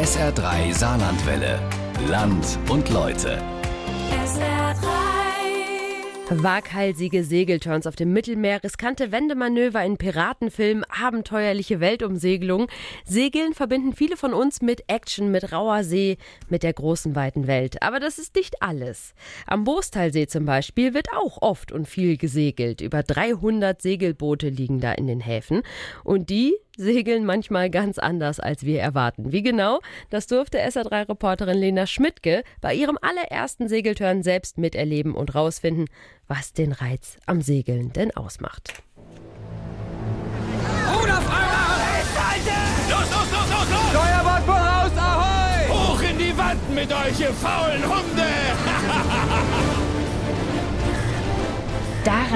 SR3 Saarlandwelle. Land und Leute. Waghalsige Segelturns auf dem Mittelmeer, riskante Wendemanöver in Piratenfilmen, abenteuerliche Weltumsegelung. Segeln verbinden viele von uns mit Action, mit rauer See, mit der großen weiten Welt. Aber das ist nicht alles. Am Boostalsee zum Beispiel wird auch oft und viel gesegelt. Über 300 Segelboote liegen da in den Häfen. Und die segeln manchmal ganz anders, als wir erwarten. Wie genau? Das durfte SA3-Reporterin Lena Schmidtke bei ihrem allerersten Segeltörn selbst miterleben und rausfinden, was den Reiz am Segeln denn ausmacht. Ruderfahrer! Los, los, los, los, los! Steuerbord voraus, ahoi! Hoch in die Wand mit euch, ihr faulen Hunde!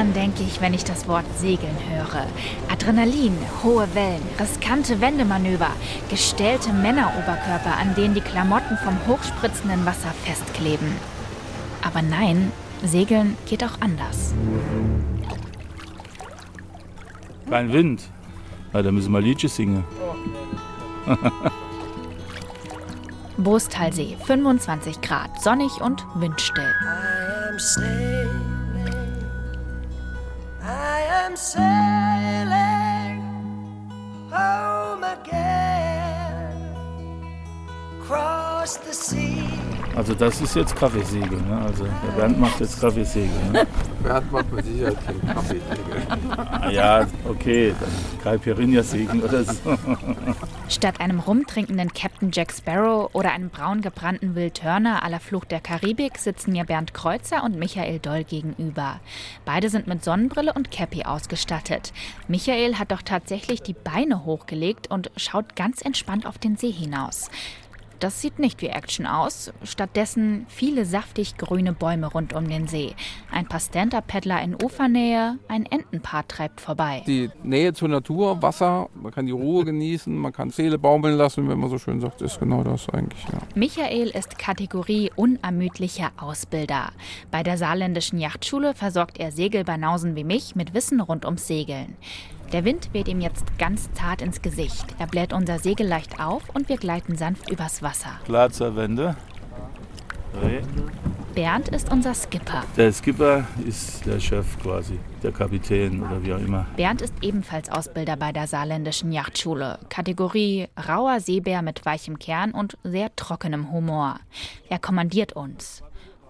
Daran denke ich, wenn ich das Wort Segeln höre. Adrenalin, hohe Wellen, riskante Wendemanöver, gestellte Männeroberkörper, an denen die Klamotten vom hochspritzenden Wasser festkleben. Aber nein, Segeln geht auch anders. Kein Wind. Na, da müssen wir Liedchen singen. Boostalsee, 25 Grad, sonnig und windstill. I am sailing. I am sailing home again. Cross the sea. Also das ist jetzt Kaffeesegeln. Ne? Also der Bernd macht jetzt Kaffeesegeln. Ne? Bernd macht mit Sicherheit keinen Kaffeesegel. Ah, ja, okay, dann Caipirinha-Segeln oder so. Statt einem rumtrinkenden Captain Jack Sparrow oder einem braun gebrannten Will Turner à la Flucht der Karibik sitzen mir Bernd Kreuzer und Michael Doll gegenüber. Beide sind mit Sonnenbrille und Cappy ausgestattet. Michael hat doch tatsächlich die Beine hochgelegt und schaut ganz entspannt auf den See hinaus. Das sieht nicht wie Action aus. Stattdessen viele saftig grüne Bäume rund um den See. Ein paar Stand-Up-Paddler in Ufernähe, ein Entenpaar treibt vorbei. Die Nähe zur Natur, Wasser, man kann die Ruhe genießen, man kann Seele baumeln lassen, wenn man so schön sagt, ist genau das eigentlich. Ja. Michael ist Kategorie unermüdlicher Ausbilder. Bei der saarländischen Yachtschule versorgt er Segelbanausen wie mich mit Wissen rund ums Segeln. Der Wind weht ihm jetzt ganz zart ins Gesicht. Er bläht unser Segel leicht auf und wir gleiten sanft übers Wasser. Klar zur Wende. Bernd ist unser Skipper. Der Skipper ist der Chef quasi, der Kapitän oder wie auch immer. Bernd ist ebenfalls Ausbilder bei der saarländischen Yachtschule. Kategorie rauer Seebär mit weichem Kern und sehr trockenem Humor. Er kommandiert uns.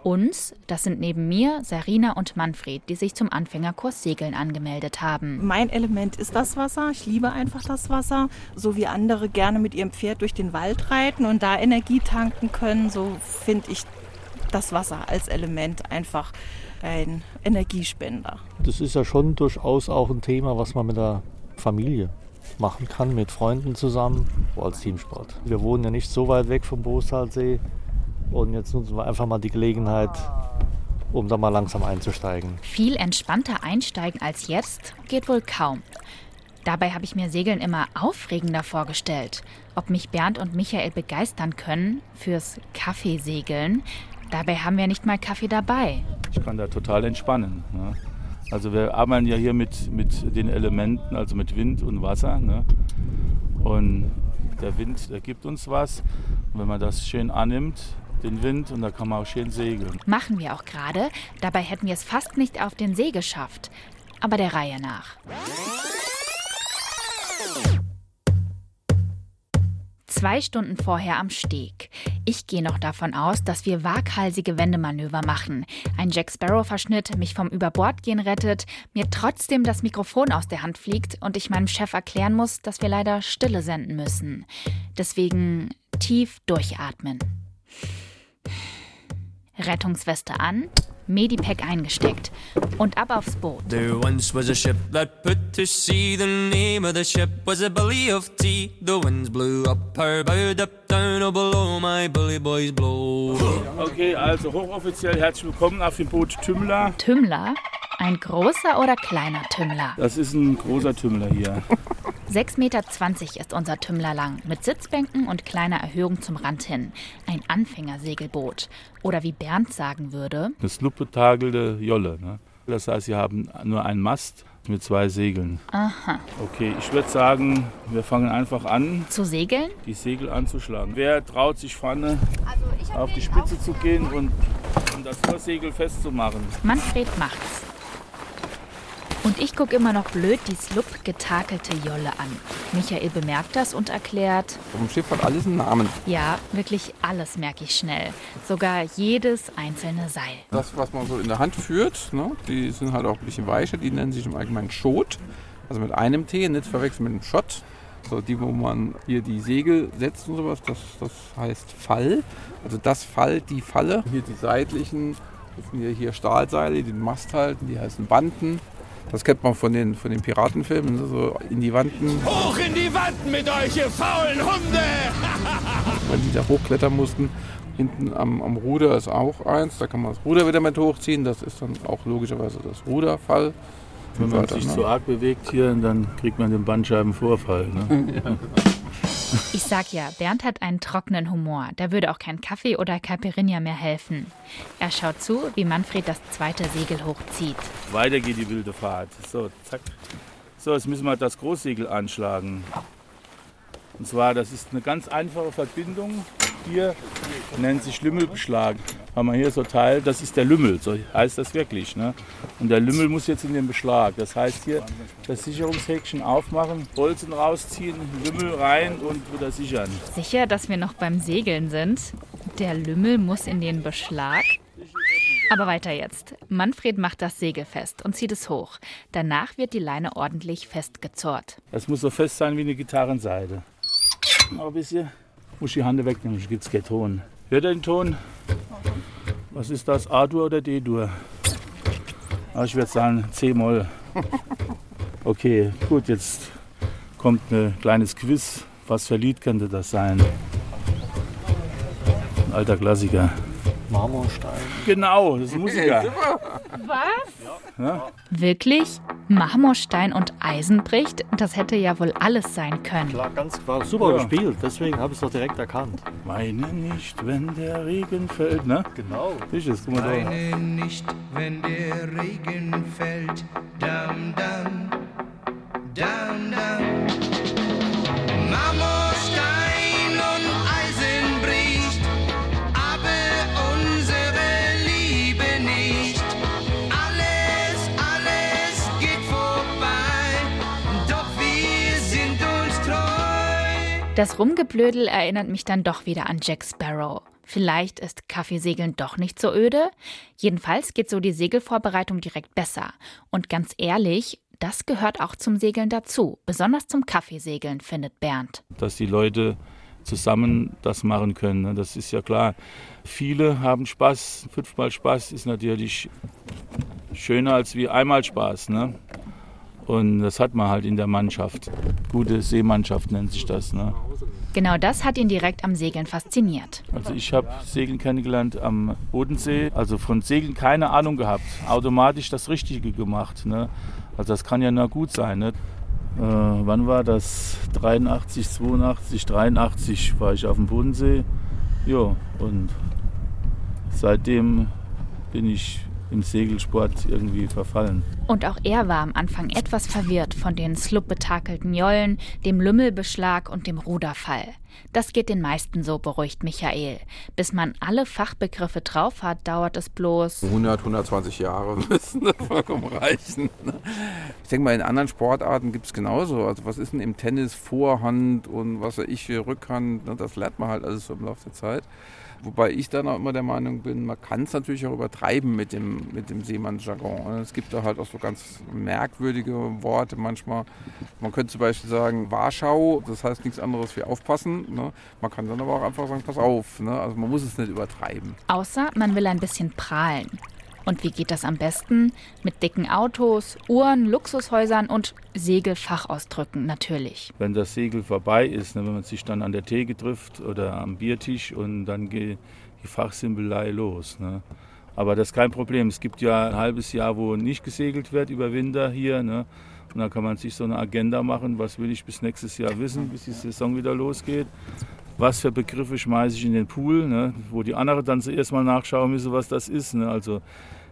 Uns, das sind neben mir Sarina und Manfred, die sich zum Anfängerkurs Segeln angemeldet haben. Mein Element ist das Wasser. Ich liebe einfach das Wasser. So wie andere gerne mit ihrem Pferd durch den Wald reiten und da Energie tanken können, so finde ich das Wasser als Element einfach ein Energiespender. Das ist ja schon durchaus auch ein Thema, was man mit der Familie machen kann, mit Freunden zusammen, als Teamsport. Wir wohnen ja nicht so weit weg vom Boostalsee und jetzt nutzen wir einfach mal die Gelegenheit, um da mal langsam einzusteigen. Viel entspannter einsteigen als jetzt geht wohl kaum. Dabei habe ich mir Segeln immer aufregender vorgestellt. Ob mich Bernd und Michael begeistern können fürs Kaffeesegeln. Dabei haben wir nicht mal Kaffee dabei. Ich kann da total entspannen. Ne? Also wir arbeiten ja hier mit, mit den Elementen, also mit Wind und Wasser. Ne? Und der Wind, der gibt uns was. Und wenn man das schön annimmt, den Wind, und da kann man auch schön segeln. Machen wir auch gerade. Dabei hätten wir es fast nicht auf den See geschafft. Aber der Reihe nach. Zwei Stunden vorher am Steg. Ich gehe noch davon aus, dass wir waghalsige Wendemanöver machen. Ein Jack Sparrow-Verschnitt mich vom Überbordgehen rettet, mir trotzdem das Mikrofon aus der Hand fliegt und ich meinem Chef erklären muss, dass wir leider Stille senden müssen. Deswegen tief durchatmen. Rettungsweste an, Medipack eingesteckt und ab aufs Boot. There once was a ship that put to sea. The name of the ship was a Billy of Tea. The winds blew up her bow, up down, oh below my bully boys blow. Okay, also hochoffiziell herzlich willkommen auf dem Boot Tümmler. Tümmler? Ein großer oder kleiner Tümmler? Das ist ein großer Tümmler hier. 6,20 Meter ist unser Tümmler lang, mit Sitzbänken und kleiner Erhöhung zum Rand hin. Ein Anfängersegelboot. Oder wie Bernd sagen würde, Eine sluppetagelte Jolle. Ne? Das heißt, sie haben nur einen Mast mit zwei Segeln. Aha. Okay, ich würde sagen, wir fangen einfach an, Zu segeln? die Segel anzuschlagen. Wer traut sich vorne auf die Spitze zu gehen und, und das Vorsegel festzumachen? Manfred macht's. Und ich gucke immer noch blöd die slupp getakelte Jolle an. Michael bemerkt das und erklärt, Auf dem Schiff hat alles einen Namen. ja, wirklich alles merke ich schnell. Sogar jedes einzelne Seil. Das, was man so in der Hand führt, ne, die sind halt auch ein bisschen weicher, die nennen sich im Allgemeinen Schot. Also mit einem T, nicht verwechseln mit einem Schott. So die, wo man hier die Segel setzt und sowas, das, das heißt Fall. Also das Fall, die Falle. Hier die seitlichen, das sind hier, hier Stahlseile, die den Mast halten, die heißen Banden. Das kennt man von den, von den Piratenfilmen, ne, so in die Wanden, Hoch in die Wand mit euch, ihr faulen Hunde! weil die da hochklettern mussten. Hinten am, am Ruder ist auch eins, da kann man das Ruder wieder mit hochziehen. Das ist dann auch logischerweise das Ruderfall. Wenn man Weiter, sich ne? zu arg bewegt hier, dann kriegt man den Bandscheibenvorfall. Ne? Ich sag ja, Bernd hat einen trockenen Humor. Da würde auch kein Kaffee oder Caipirinha mehr helfen. Er schaut zu, wie Manfred das zweite Segel hochzieht. Weiter geht die wilde Fahrt. So, zack. So, jetzt müssen wir das Großsegel anschlagen. Und zwar, das ist eine ganz einfache Verbindung. Hier nennt sich Lümmelbeschlag. Haben wir hier so Teil, das ist der Lümmel, so heißt das wirklich. Ne? Und der Lümmel muss jetzt in den Beschlag. Das heißt hier das Sicherungshäkchen aufmachen, Bolzen rausziehen, Lümmel rein und wieder sichern. Sicher, dass wir noch beim Segeln sind? Der Lümmel muss in den Beschlag. Aber weiter jetzt. Manfred macht das Segel fest und zieht es hoch. Danach wird die Leine ordentlich festgezurrt. Das muss so fest sein wie eine Gitarrenseite. Noch ein bisschen. Muss die Hand wegnehmen, sonst gibt es keinen Ton. Hört ihr den Ton? Was ist das? A-Dur oder D-Dur? Ah, Ich würde sagen C-Moll. Okay, gut, jetzt kommt ein kleines Quiz. Was für Lied könnte das sein? Ein alter Klassiker. Marmorstein. Genau, das ist Musiker. Was? Ja? Wirklich? Marmorstein und Eisen bricht? Das hätte ja wohl alles sein können. Klar, ganz klar. Super Ja. gespielt, deswegen habe ich es doch direkt erkannt. Meine nicht, wenn der Regen fällt, ne? Genau. Du, das? guck mal da. Weine nicht, wenn der Regen fällt. Dam, dam, Das Rumgeblödel erinnert mich dann doch wieder an Jack Sparrow. Vielleicht ist Kaffeesegeln doch nicht so öde. Jedenfalls geht so die Segelvorbereitung direkt besser. Und ganz ehrlich, das gehört auch zum Segeln dazu. Besonders zum Kaffeesegeln, findet Bernd. dass die Leute zusammen das machen können. ne? Das ist ja klar. Viele haben Spaß. Fünfmal Spaß ist natürlich schöner als wie einmal Spaß. Ne? Und das hat man halt in der Mannschaft. Gute Seemannschaft nennt sich das. Ne? Genau das hat ihn direkt am Segeln fasziniert. Also ich habe Segeln kennengelernt am Bodensee. Also von Segeln keine Ahnung gehabt. Automatisch das Richtige gemacht. Ne? Also das kann ja nur gut sein. Ne? Äh, wann war das? 83, 82, 83 war ich auf dem Bodensee. Ja, und seitdem bin ich im Segelsport irgendwie verfallen. Und auch er war am Anfang etwas verwirrt von den slupp-betakelten Jollen, dem Lümmelbeschlag und dem Ruderfall. Das geht den meisten so, beruhigt Michael. Bis man alle Fachbegriffe drauf hat, dauert es bloß. 100, 120 Jahre müssen das vollkommen reichen. ne? Ich denke mal, in anderen Sportarten gibt es genauso. Also was ist denn im Tennis Vorhand und was weiß ich für Rückhand? ne? Das lernt man halt alles so im Laufe der Zeit. Wobei ich dann auch immer der Meinung bin, man kann es natürlich auch übertreiben mit dem, mit dem Seemannsjargon. Es gibt da halt auch so ganz merkwürdige Worte manchmal. Man könnte zum Beispiel sagen Warschau, das heißt nichts anderes wie aufpassen. Ne? Man kann dann aber auch einfach sagen, pass auf. Ne? Also man muss es nicht übertreiben. Außer man will ein bisschen prahlen. Und wie geht das am besten? Mit dicken Autos, Uhren, Luxushäusern und Segelfachausdrücken natürlich. Wenn das Segel vorbei ist, ne, wenn man sich dann an der Theke trifft oder am Biertisch und dann geht die Fachsimpelei los. Ne. Aber das ist kein Problem. Es gibt ja ein halbes Jahr, wo nicht gesegelt wird über Winter hier. Ne. Und da kann man sich so eine Agenda machen, was will ich bis nächstes Jahr wissen, bis die Saison wieder losgeht. Was für Begriffe schmeiße ich in den Pool, ne, wo die anderen dann zuerst mal nachschauen müssen, was das ist. Ne. Also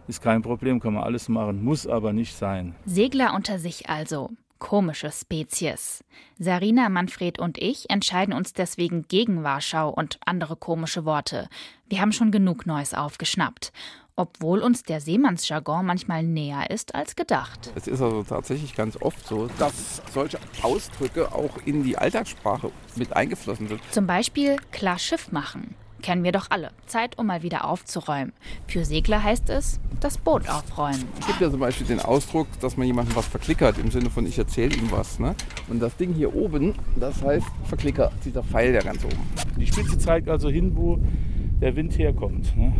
ist kein Problem, kann man alles machen, muss aber nicht sein. Segler unter sich also. Komische Spezies. Sarina, Manfred und ich entscheiden uns deswegen gegen Warschau und andere komische Worte. Wir haben schon genug Neues aufgeschnappt. Obwohl uns der Seemannsjargon manchmal näher ist als gedacht. Es ist also tatsächlich ganz oft so, dass solche Ausdrücke auch in die Alltagssprache mit eingeflossen sind. Zum Beispiel klar Schiff machen. Kennen wir doch alle. Zeit, um mal wieder aufzuräumen. Für Segler heißt es, das Boot aufräumen. Es gibt ja zum Beispiel den Ausdruck, dass man jemandem was verklickert, im Sinne von ich erzähle ihm was. Ne? Und das Ding hier oben, das heißt Verklicker, dieser Pfeil, der ganz oben. Die Spitze zeigt also hin, wo der Wind herkommt. Ne?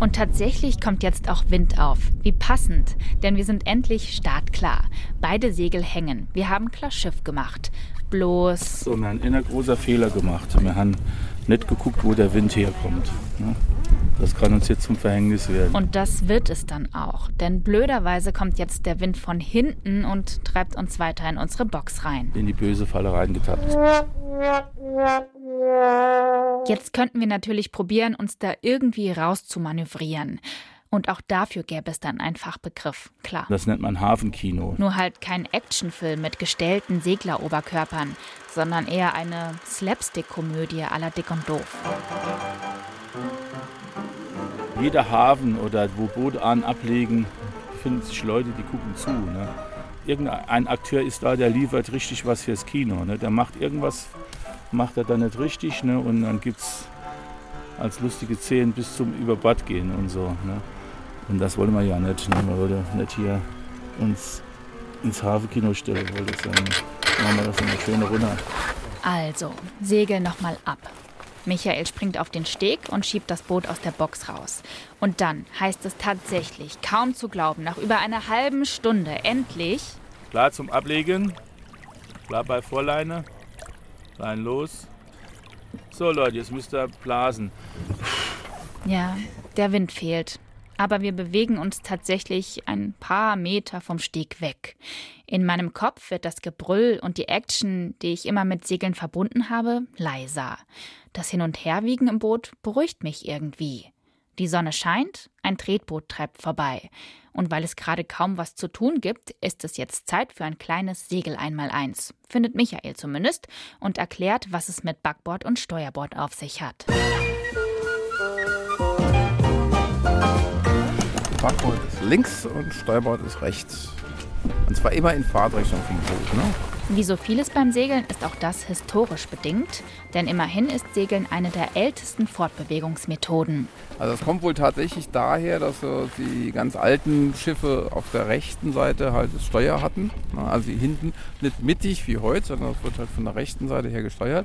Und tatsächlich kommt jetzt auch Wind auf. Wie passend, denn wir sind endlich startklar. Beide Segel hängen. Wir haben klar Schiff gemacht. Bloß. So, wir haben einen großer Fehler gemacht. Wir haben nicht geguckt, wo der Wind herkommt. Ne? Das kann uns jetzt zum Verhängnis werden. Und das wird es dann auch. Denn blöderweise kommt jetzt der Wind von hinten und treibt uns weiter in unsere Box rein. In die böse Falle reingetappt. Jetzt könnten wir natürlich probieren, uns da irgendwie rauszumanövrieren. Und auch dafür gäbe es dann einen Fachbegriff, klar. Das nennt man Hafenkino. Nur halt kein Actionfilm mit gestellten Segleroberkörpern, sondern eher eine Slapstick-Komödie la Dick und Doof. Jeder Hafen oder wo Boote an ablegen, finden sich Leute, die gucken zu. Ne? Irgendein Akteur ist da, der liefert richtig was fürs Kino. Ne? Der macht irgendwas, macht er dann nicht richtig ne? und dann gibt es als lustige Szenen bis zum Überbad gehen und so. Ne? Und das wollen wir ja nicht. Ne? Wir wollen nicht hier uns ins Hafenkino stellen. Wollen sagen, machen wir das immer schön runter. Also, Segel nochmal ab. Michael springt auf den Steg und schiebt das Boot aus der Box raus. Und dann heißt es tatsächlich, kaum zu glauben, nach über einer halben Stunde endlich. Klar zum Ablegen. Klar bei Vorleine. Lein los. So Leute, jetzt müsst ihr blasen. Ja, der Wind fehlt. Aber wir bewegen uns tatsächlich ein paar Meter vom Steg weg. In meinem Kopf wird das Gebrüll und die Action, die ich immer mit Segeln verbunden habe, leiser. Das Hin- und Herwiegen im Boot beruhigt mich irgendwie. Die Sonne scheint, ein Tretboot treibt vorbei. Und weil es gerade kaum was zu tun gibt, ist es jetzt Zeit für ein kleines Segel einmal eins. Findet Michael zumindest und erklärt, was es mit Backbord und Steuerbord auf sich hat. Backbord ist links und Steuerbord ist rechts. Und zwar immer in Fahrtrichtung vom Boot. Ne? Wie so vieles beim Segeln ist auch das historisch bedingt, denn immerhin ist Segeln eine der ältesten Fortbewegungsmethoden. Also es kommt wohl tatsächlich daher, dass äh, die ganz alten Schiffe auf der rechten Seite halt das Steuer hatten. Ne? Also hinten nicht mittig wie heute, sondern es wird halt von der rechten Seite her gesteuert.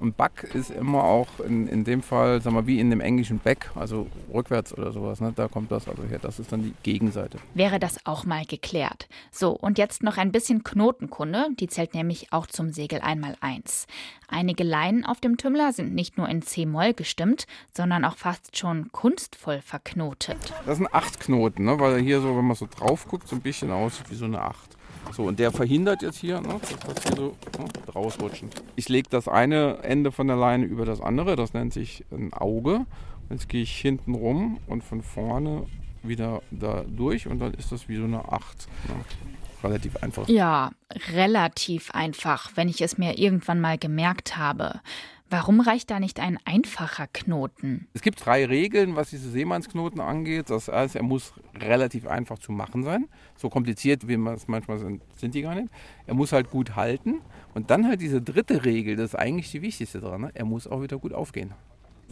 Und Back ist immer auch in, in dem Fall, sagen wir, wie in dem englischen Back, also rückwärts oder sowas. Ne? Da kommt das also her. Das ist dann die Gegenseite. Wäre das auch mal geklärt. So, und jetzt noch ein bisschen Knotenkunde. Die zählt nämlich auch zum Segel einmal eins. Einige Leinen auf dem Tümmler sind nicht nur in C-Moll gestimmt, sondern auch fast schon kunstvoll verknotet. Das sind acht Knoten, ne? weil er hier so, wenn man so drauf guckt, so ein bisschen aussieht wie so eine Acht. So, und der verhindert jetzt hier, ne, das hier so ne, rausrutschen. Ich lege das eine Ende von der Leine über das andere, das nennt sich ein Auge. Jetzt gehe ich hinten rum und von vorne wieder da durch und dann ist das wie so eine Acht. Ne? Relativ einfach. Ja, relativ einfach, wenn ich es mir irgendwann mal gemerkt habe. Warum reicht da nicht ein einfacher Knoten? Es gibt drei Regeln, was diese Seemannsknoten angeht. Das heißt, er muss relativ einfach zu machen sein. So kompliziert, wie man es manchmal sind, sind die gar nicht. Er muss halt gut halten. Und dann halt diese dritte Regel, das ist eigentlich die wichtigste dran. Ne? Er muss auch wieder gut aufgehen.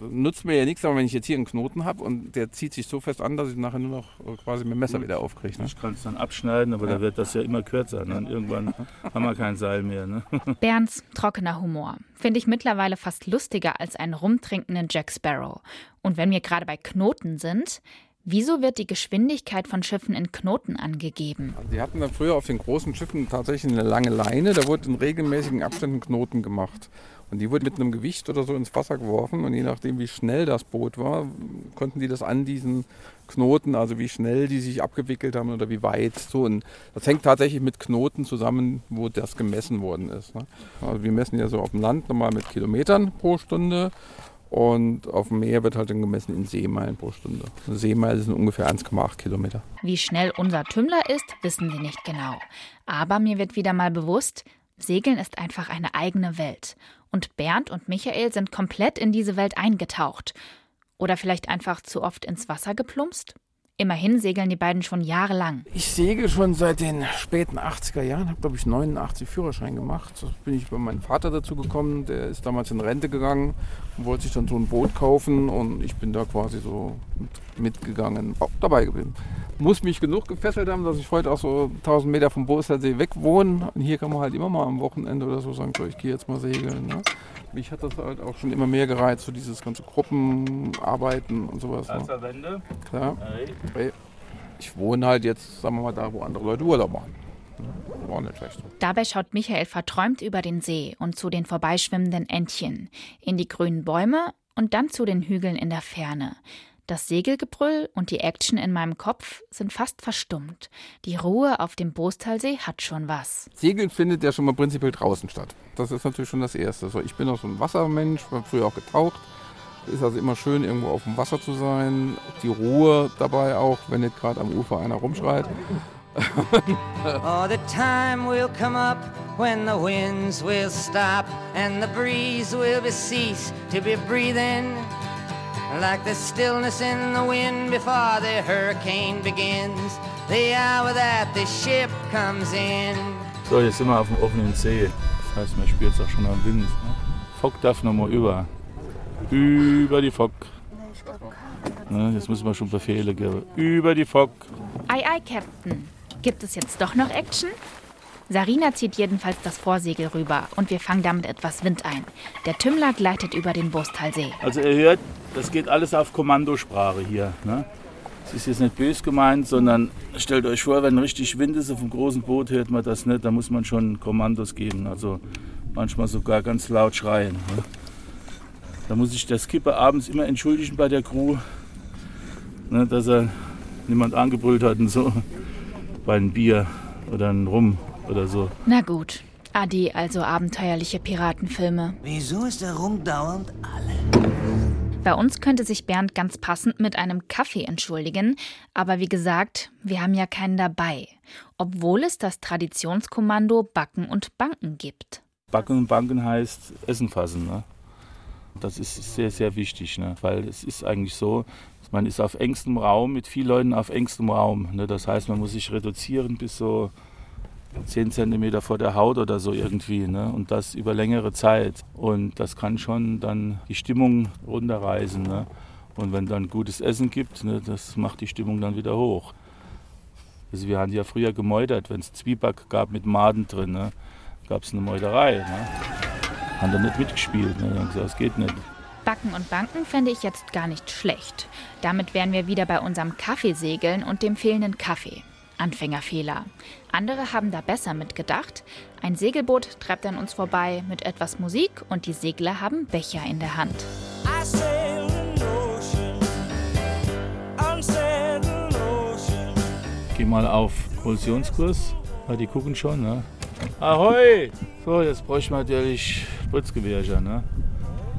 Nutzt mir ja nichts, aber wenn ich jetzt hier einen Knoten habe und der zieht sich so fest an, dass ich ihn nachher nur noch quasi mit dem Messer wieder aufkriege. Ne? Ich kann es dann abschneiden, aber ja. da wird das ja immer kürzer. Ne? Und irgendwann haben wir kein Seil mehr. Ne? Bernds trockener Humor finde ich mittlerweile fast lustiger als einen rumtrinkenden Jack Sparrow. Und wenn wir gerade bei Knoten sind, Wieso wird die Geschwindigkeit von Schiffen in Knoten angegeben? Also die hatten dann früher auf den großen Schiffen tatsächlich eine lange Leine, da wurde in regelmäßigen Abständen Knoten gemacht. Und die wurde mit einem Gewicht oder so ins Wasser geworfen und je nachdem, wie schnell das Boot war, konnten die das an diesen Knoten, also wie schnell die sich abgewickelt haben oder wie weit. So, und das hängt tatsächlich mit Knoten zusammen, wo das gemessen worden ist. Ne? Also wir messen ja so auf dem Land nochmal mit Kilometern pro Stunde Und auf dem Meer wird halt dann gemessen in Seemeilen pro Stunde. Eine Seemeile sind ungefähr 1,8 Kilometer. Wie schnell unser Tümmler ist, wissen wir nicht genau. Aber mir wird wieder mal bewusst, Segeln ist einfach eine eigene Welt. Und Bernd und Michael sind komplett in diese Welt eingetaucht. Oder vielleicht einfach zu oft ins Wasser geplumpst? Immerhin segeln die beiden schon jahrelang. Ich segel schon seit den späten 80er Jahren, habe glaube ich 89 Führerschein gemacht. So bin ich bei meinem Vater dazu gekommen, der ist damals in Rente gegangen und wollte sich dann so ein Boot kaufen und ich bin da quasi so mit, mitgegangen, auch dabei geblieben. Muss mich genug gefesselt haben, dass ich heute auch so 1000 Meter vom Boostalsee weg wohne. Und hier kann man halt immer mal am Wochenende oder so sagen, so, ich gehe jetzt mal segeln. Ne? Mich hat das halt auch schon immer mehr gereizt, so dieses ganze Gruppenarbeiten und sowas. Ne? Wende. Klar. Ich wohne halt jetzt, sagen wir mal, da, wo andere Leute Urlaub machen. War auch nicht schlecht. Dabei schaut Michael verträumt über den See und zu den vorbeischwimmenden Entchen, in die grünen Bäume und dann zu den Hügeln in der Ferne. Das Segelgebrüll und die Action in meinem Kopf sind fast verstummt. Die Ruhe auf dem Boostalsee hat schon was. Segeln findet ja schon mal prinzipiell draußen statt. Das ist natürlich schon das Erste. So, ich bin auch so ein Wassermensch, habe früher auch getaucht. Ist also immer schön, irgendwo auf dem Wasser zu sein. Die Ruhe dabei auch, wenn nicht gerade am Ufer einer rumschreit. Oh, the time will come up when the winds will stop and the breeze will be cease to be breathing. Like the stillness in the wind before the hurricane begins. The hour that the ship comes in. So, jetzt sind wir auf dem offenen See. Das heißt, man spürt es auch schon am Wind. Ne? Fock darf nochmal über. Über die Fock. Ne, jetzt müssen wir schon Befehle geben. Über die Fock. Ei, ei, Captain. Gibt es jetzt doch noch Action? Sarina zieht jedenfalls das Vorsegel rüber und wir fangen damit etwas Wind ein. Der Tümmler gleitet über den Boostalsee. Also ihr hört, das geht alles auf Kommandosprache hier. Ne? Es ist jetzt nicht bös gemeint, sondern stellt euch vor, wenn richtig Wind ist auf einem großen Boot, hört man das nicht. Da muss man schon Kommandos geben. Also manchmal sogar ganz laut schreien. Ne? Da muss sich der Skipper abends immer entschuldigen bei der Crew, ne, dass er niemand angebrüllt hat und so. Bei einem Bier oder einem Rum oder so. Na gut. Ade, also abenteuerliche Piratenfilme. Wieso ist der Rum dauernd alle? Bei uns könnte sich Bernd ganz passend mit einem Kaffee entschuldigen, aber wie gesagt, wir haben ja keinen dabei, obwohl es das Traditionskommando Backen und Banken gibt. Backen und Banken heißt Essen fassen. Ne? Das ist sehr, sehr wichtig, ne? weil es ist eigentlich so, man ist auf engstem Raum, mit vielen Leuten auf engstem Raum. Ne? Das heißt, man muss sich reduzieren bis so 10 Zentimeter vor der Haut oder so irgendwie. Ne? Und das über längere Zeit. Und das kann schon dann die Stimmung runterreißen. Ne? Und wenn dann gutes Essen gibt, ne, das macht die Stimmung dann wieder hoch. Also wir haben ja früher gemeutert, wenn es Zwieback gab mit Maden drin, ne, gab es eine Meuterei. Ne? Haben dann nicht mitgespielt. Ne? Dann gesagt, das geht nicht. Backen und Banken fände ich jetzt gar nicht schlecht. Damit wären wir wieder bei unserem Kaffeesegeln und dem fehlenden Kaffee. Anfängerfehler. Andere haben da besser mitgedacht. Ein Segelboot treibt an uns vorbei mit etwas Musik und die Segler haben Becher in der Hand. Geh mal auf Kollisionskurs, weil die gucken schon. Ne? Ahoi! So, jetzt bräuchten wir natürlich Spritzgewehrchen. Ne?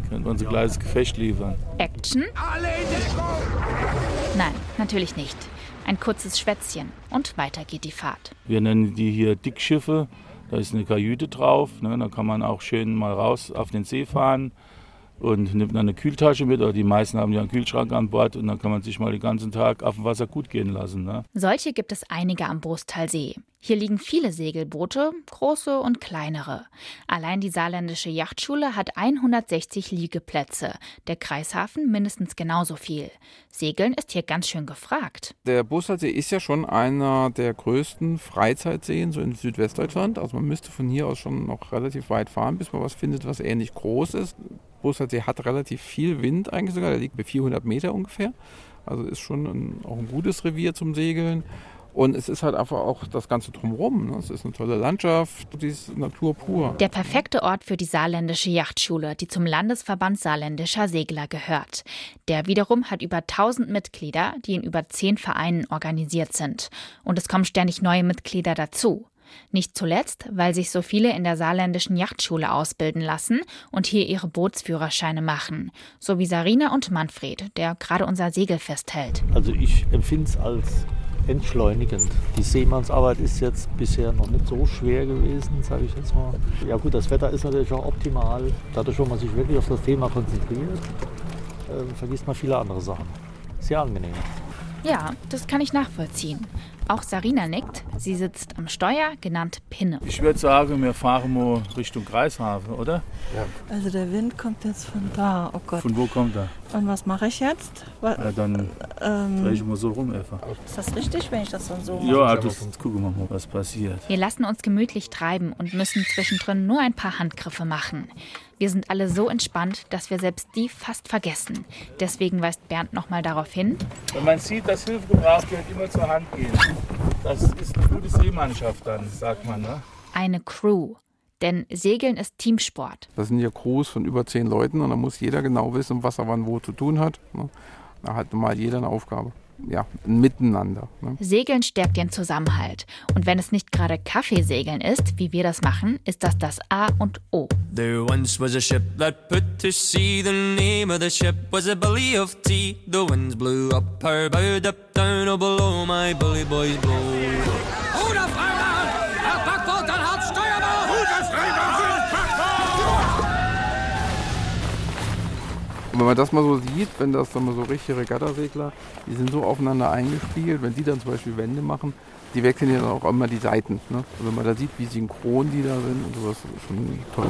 Können wir uns ein kleines Gefecht liefern. Action? Nein, natürlich nicht. Ein kurzes Schwätzchen und weiter geht die Fahrt. Wir nennen die hier Dickschiffe. Da ist eine Kajüte drauf. Ne? Da kann man auch schön mal raus auf den See fahren und nimmt dann eine Kühltasche mit. Oder die meisten haben ja einen Kühlschrank an Bord und dann kann man sich mal den ganzen Tag auf dem Wasser gut gehen lassen. Ne? Solche gibt es einige am Brustalsee. Hier liegen viele Segelboote, große und kleinere. Allein die saarländische Yachtschule hat 160 Liegeplätze, der Kreishafen mindestens genauso viel. Segeln ist hier ganz schön gefragt. Der Boostalsee ist ja schon einer der größten Freizeitseen so in Südwestdeutschland. Also man müsste von hier aus schon noch relativ weit fahren, bis man was findet, was ähnlich groß ist. Boostalsee hat relativ viel Wind eigentlich sogar, der liegt bei 400 Meter ungefähr. Also ist schon ein, auch ein gutes Revier zum Segeln. Und es ist halt einfach auch das Ganze drumherum. Ne? Es ist eine tolle Landschaft, die ist Natur pur. Der perfekte Ort für die saarländische Yachtschule, die zum Landesverband saarländischer Segler gehört. Der wiederum hat über 1000 Mitglieder, die in über 10 Vereinen organisiert sind. Und es kommen ständig neue Mitglieder dazu. Nicht zuletzt, weil sich so viele in der saarländischen Yachtschule ausbilden lassen und hier ihre Bootsführerscheine machen. So wie Sarina und Manfred, der gerade unser Segel festhält. Also ich empfinde es als entschleunigend. Die Seemannsarbeit ist jetzt bisher noch nicht so schwer gewesen, sage ich jetzt mal. Ja gut, das Wetter ist natürlich auch optimal. Dadurch, wo man sich wirklich auf das Thema konzentriert, äh, vergisst man viele andere Sachen. Sehr angenehm. Ja, das kann ich nachvollziehen. Auch Sarina nickt. Sie sitzt am Steuer, genannt Pinne. Ich würde sagen, wir fahren mal Richtung Kreishafen, oder? Ja. Also der Wind kommt jetzt von da. Oh Gott. Von wo kommt er? Und was mache ich jetzt? Wa- Ja, dann ähm, drehe ich mal so rum einfach. ist das richtig, wenn ich das dann so mache? Ja, das, jetzt gucken wir mal, was passiert. Wir lassen uns gemütlich treiben und müssen zwischendrin nur ein paar Handgriffe machen. Wir sind alle so entspannt, dass wir selbst die fast vergessen. Deswegen weist Bernd nochmal darauf hin. Wenn man sieht, dass Hilfe gebraucht wird, immer zur Hand gehen. Das ist eine gute Seemannschaft dann, sagt man. Ne? Eine Crew. Denn Segeln ist Teamsport. Das sind ja Crews von über zehn Leuten und da muss jeder genau wissen, was er wann wo zu tun hat. ne. Da hat normal jeder eine Aufgabe. Ja, ein Miteinander. Ne? Segeln stärkt den Zusammenhalt. Und wenn es nicht gerade Kaffeesegeln ist, wie wir das machen, ist das das A und O. There once was a ship that put to sea. The name of the ship was a Billy of Tea. The winds blew up her bow, up down, oh below my bully boys blow. Ruder Freimann! Herr Backbord, dann Hart Steuerbord! Ruder Freimann! Backbord! Wenn man das mal so sieht, wenn das dann mal so richtige Regattasegler, die sind so aufeinander eingespielt, wenn die dann zum Beispiel Wände machen, die wechseln ja auch immer die Seiten. Ne? Und wenn man da sieht, wie synchron die da sind und sowas, ist schon toll.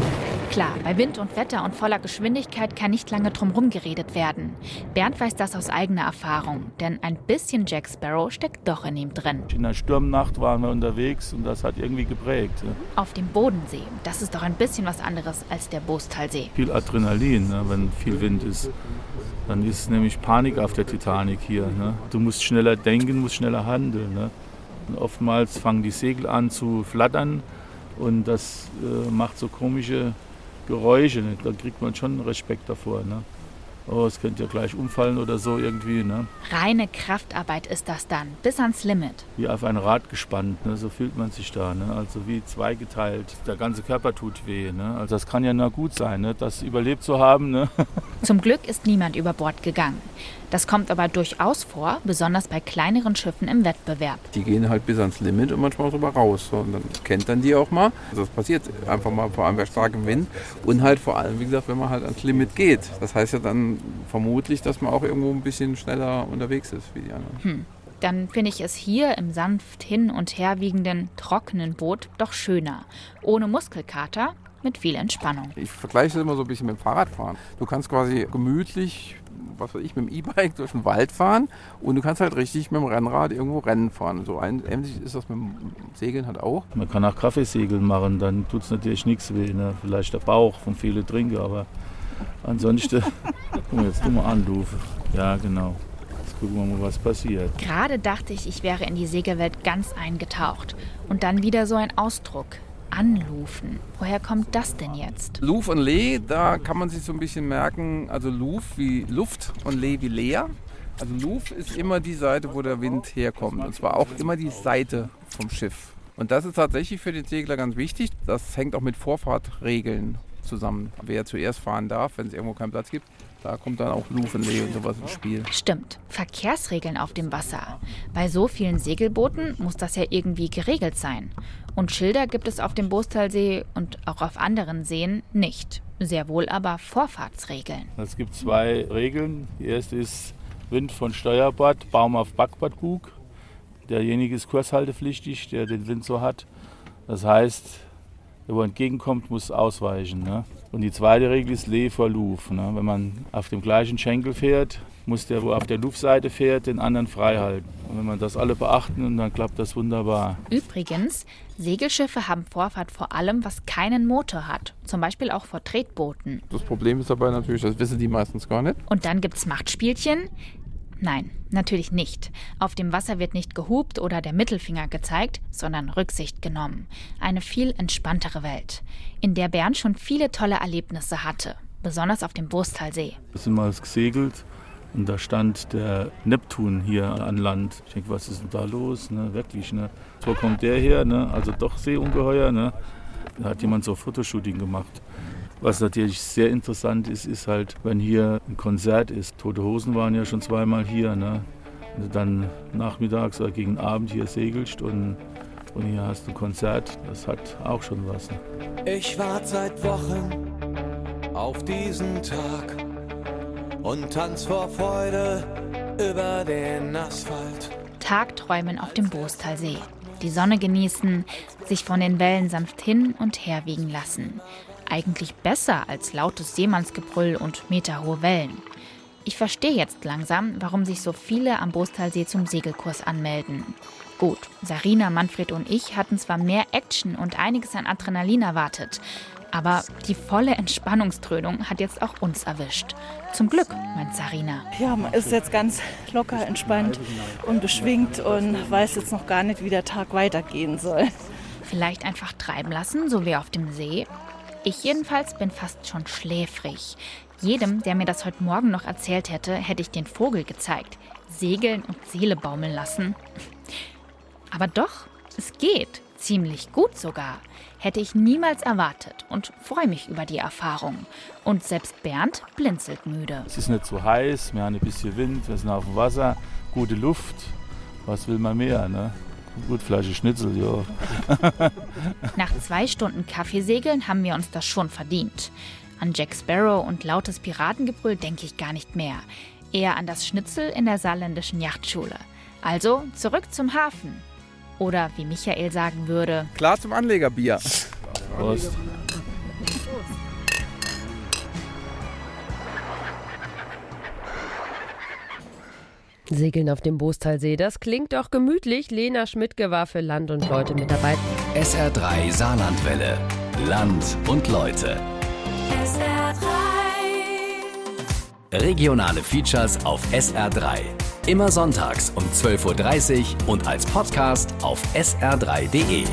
Klar, bei Wind und Wetter und voller Geschwindigkeit kann nicht lange drumherum geredet werden. Bernd weiß das aus eigener Erfahrung, denn ein bisschen Jack Sparrow steckt doch in ihm drin. In der Sturmnacht waren wir unterwegs und das hat irgendwie geprägt. Ne? Auf dem Bodensee, das ist doch ein bisschen was anderes als der Boostalsee. Viel Adrenalin, ne? wenn viel Wind ist. Dann ist nämlich Panik auf der Titanic hier. Ne? Du musst schneller denken, musst schneller handeln. Oftmals fangen die Segel an zu flattern und das äh, macht so komische Geräusche. Ne? Da kriegt man schon Respekt davor. Ne? Oh, es könnte ja gleich umfallen oder so irgendwie. Ne? Reine Kraftarbeit ist das dann, bis ans Limit. Wie auf ein Rad gespannt, ne? so fühlt man sich da. Ne? Also wie zweigeteilt. Der ganze Körper tut weh. Ne? Also das kann ja nur gut sein, ne? das überlebt zu haben. Ne? Zum Glück ist niemand über Bord gegangen. Das kommt aber durchaus vor, besonders bei kleineren Schiffen im Wettbewerb. Die gehen halt bis ans Limit und manchmal auch drüber raus. Und dann kennt dann die auch mal. Also das passiert einfach mal, vor allem bei starkem Wind. Und halt vor allem, wie gesagt, wenn man halt ans Limit geht. Das heißt ja dann vermutlich, dass man auch irgendwo ein bisschen schneller unterwegs ist wie die anderen. Hm. Dann finde ich es hier im sanft hin und her wiegenden, trockenen Boot doch schöner. Ohne Muskelkater, mit viel Entspannung. Ich vergleiche das immer so ein bisschen mit dem Fahrradfahren. Du kannst quasi gemütlich, was weiß ich, mit dem E-Bike durch den Wald fahren und du kannst halt richtig mit dem Rennrad irgendwo Rennen fahren. So ein, ähnlich ist das mit dem Segeln halt auch. Man kann auch Kaffeesegeln machen, dann tut es natürlich nichts weh. Ne? Vielleicht der Bauch von vielen Trinken, aber ansonsten, guck mal, jetzt tu mal an, du. Ja, genau. Jetzt gucken wir mal, was passiert. Gerade dachte ich, ich wäre in die Segelwelt ganz eingetaucht. Und dann wieder so ein Ausdruck. Anlufen. Woher kommt das denn jetzt? Luf und Lee, da kann man sich so ein bisschen merken, also Luf wie Luft und Lee wie leer. Also Luf ist immer die Seite, wo der Wind herkommt. Und zwar auch immer die Seite vom Schiff. Und das ist tatsächlich für den Segler ganz wichtig. Das hängt auch mit Vorfahrtregeln zusammen. Wer zuerst fahren darf, wenn es irgendwo keinen Platz gibt, da kommt dann auch Luf und sowas ins Spiel. Stimmt. Verkehrsregeln auf dem Wasser. Bei so vielen Segelbooten muss das ja irgendwie geregelt sein. Und Schilder gibt es auf dem Bostalsee und auch auf anderen Seen nicht. Sehr wohl aber Vorfahrtsregeln. Es gibt zwei Regeln. Die erste ist Wind von Steuerbord, Baum auf Backbordbug. Derjenige ist kurshaltepflichtig, der den Wind so hat. Das heißt, der wo entgegenkommt, muss ausweichen. Ne? Und die zweite Regel ist Lee vor Luf. Ne? Wenn man auf dem gleichen Schenkel fährt, muss der, wo auf der Luftseite fährt, den anderen frei halten. Und wenn man das alle beachten, dann klappt das wunderbar. Übrigens, Segelschiffe haben Vorfahrt vor allem, was keinen Motor hat. Zum Beispiel auch vor Tretbooten. Das Problem ist dabei natürlich, das wissen die meistens gar nicht. Und dann gibt's Machtspielchen? Nein, natürlich nicht. Auf dem Wasser wird nicht gehupt oder der Mittelfinger gezeigt, sondern Rücksicht genommen. Eine viel entspanntere Welt, in der Bernd schon viele tolle Erlebnisse hatte, besonders auf dem Bostalsee. Wir sind mal gesegelt Und da stand der Neptun hier an Land. Ich denke, was ist denn da los? Ne? Wirklich, ne? Wo kommt der her? Ne? Also doch Seeungeheuer. Ne? Da hat jemand so Fotoshooting gemacht. Was natürlich sehr interessant ist, ist halt, wenn hier ein Konzert ist. Tote Hosen waren ja schon zweimal hier. Ne? Wenn du dann nachmittags oder gegen Abend hier segelst und, und hier hast du ein Konzert, das hat auch schon was. Ne? Ich warte seit Wochen auf diesen Tag und tanz vor Freude über den Asphalt. Tagträumen auf dem Boostalsee. Die Sonne genießen, sich von den Wellen sanft hin und her wiegen lassen. Eigentlich besser als lautes Seemannsgebrüll und meterhohe Wellen. Ich verstehe jetzt langsam, warum sich so viele am Boostalsee zum Segelkurs anmelden. Gut, Sarina, Manfred und ich hatten zwar mehr Action und einiges an Adrenalin erwartet, aber die volle Entspannungsdröhnung hat jetzt auch uns erwischt. Zum Glück, meint Sarina. Ja, man ist jetzt ganz locker, entspannt und beschwingt und weiß jetzt noch gar nicht, wie der Tag weitergehen soll. Vielleicht einfach treiben lassen, so wie auf dem See? Ich jedenfalls bin fast schon schläfrig. Jedem, der mir das heute Morgen noch erzählt hätte, hätte ich den Vogel gezeigt. Segeln und Seele baumeln lassen. Aber doch, es geht. Ziemlich gut sogar. Hätte ich niemals erwartet und freue mich über die Erfahrung. Und selbst Bernd blinzelt müde. Es ist nicht so heiß, wir haben ein bisschen Wind, wir sind auf dem Wasser, gute Luft. Was will man mehr, ne? Gut, Flasche Schnitzel, ja. Nach zwei Stunden Kaffeesegeln haben wir uns das schon verdient. An Jack Sparrow und lautes Piratengebrüll denke ich gar nicht mehr. Eher an das Schnitzel in der saarländischen Yachtschule. Also zurück zum Hafen. Oder wie Michael sagen würde, Klar zum Anlegerbier. Prost. Segeln auf dem Boostalsee, das klingt doch gemütlich. Lena Schmidtke war für Land und Leute mit dabei. SR3 Saarlandwelle. Land und Leute. Regionale Features auf SR3. Immer sonntags um 12.30 Uhr und als Podcast auf sr3.de.